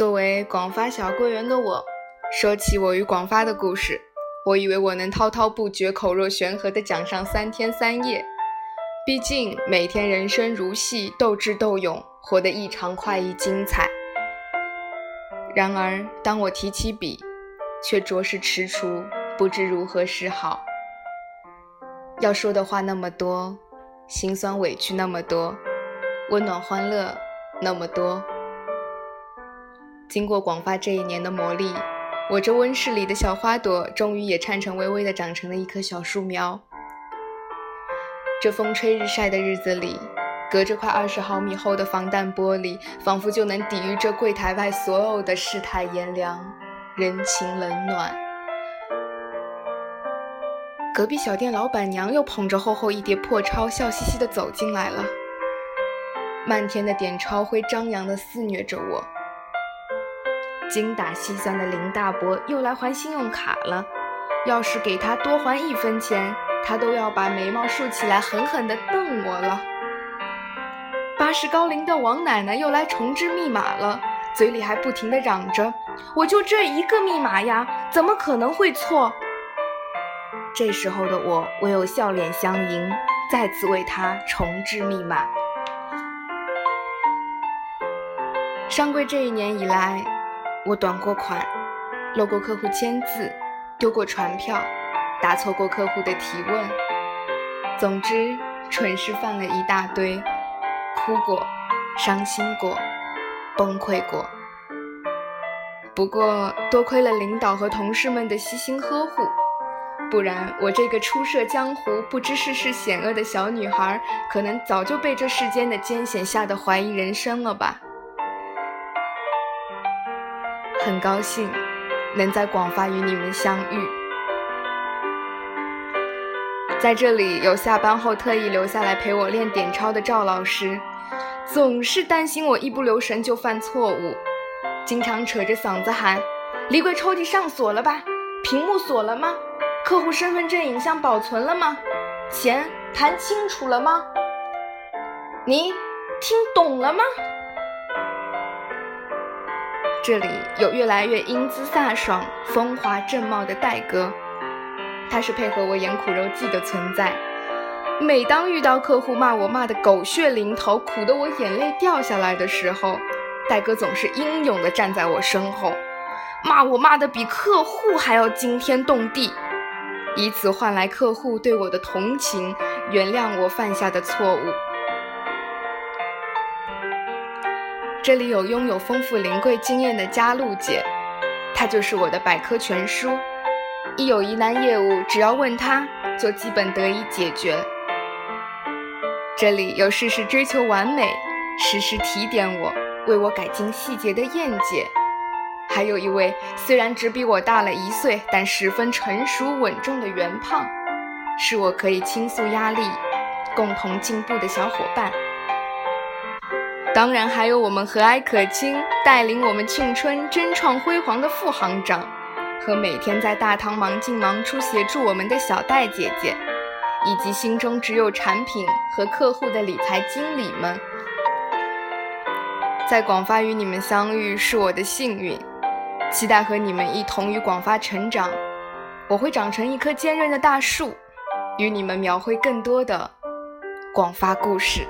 作为广发小桂圆的我，说起我与广发的故事，我以为我能滔滔不绝、口若悬河地讲上三天三夜。毕竟每天人生如戏，斗智斗勇，活得异常快意精彩。然而，当我提起笔，却着实踟蹰，不知如何是好。要说的话那么多，心酸委屈那么多，温暖欢乐那么多。经过广发这一年的磨砺，我这温室里的小花朵，终于也颤颤巍巍地长成了一棵小树苗。这风吹日晒的日子里，隔着快二十毫米厚的防弹玻璃，仿佛就能抵御这柜台外所有的世态炎凉、人情冷暖。隔壁小店老板娘又捧着厚厚一叠破钞，笑嘻嘻地走进来了。漫天的点钞灰张扬地肆虐着我。精打细算的林大伯又来还信用卡了，要是给他多还一分钱，他都要把眉毛竖起来狠狠地瞪我了。八十高龄的王奶奶又来重置密码了，嘴里还不停地嚷着：“我就这一个密码呀，怎么可能会错？”这时候的我唯有笑脸相迎，再次为他重置密码。上柜这一年以来。我短过款，漏过客户签字，丢过传票，答错过客户的提问，总之蠢事犯了一大堆，哭过，伤心过，崩溃过。不过多亏了领导和同事们的悉心呵护，不然我这个初涉江湖、不知世事险恶的小女孩，可能早就被这世间的艰险吓得怀疑人生了吧。很高兴能在广发与你们相遇，在这里有下班后特意留下来陪我练点钞的赵老师，总是担心我一不留神就犯错误，经常扯着嗓子喊：“离柜抽屉上锁了吧？屏幕锁了吗？客户身份证影像保存了吗？钱谈清楚了吗？你听懂了吗？”这里有越来越英姿飒爽、风华正茂的戴哥，他是配合我演苦肉计的存在。每当遇到客户骂我骂得狗血淋头、苦得我眼泪掉下来的时候，戴哥总是英勇地站在我身后，骂我骂得比客户还要惊天动地，以此换来客户对我的同情，原谅我犯下的错误。这里有拥有丰富临柜经验的嘉露姐，她就是我的百科全书。一有疑难业务，只要问她，就基本得以解决。这里有事事追求完美，时时提点我、为我改进细节的燕姐，还有一位虽然只比我大了一岁，但十分成熟稳重的袁胖，是我可以倾诉压力、共同进步的小伙伴。当然，还有我们和蔼可亲、带领我们庆春争创辉煌的副行长，和每天在大堂忙进忙出协助我们的小戴姐姐，以及心中只有产品和客户的理财经理们。在广发与你们相遇是我的幸运，期待和你们一同与广发成长。我会长成一棵坚韧的大树，与你们描绘更多的广发故事。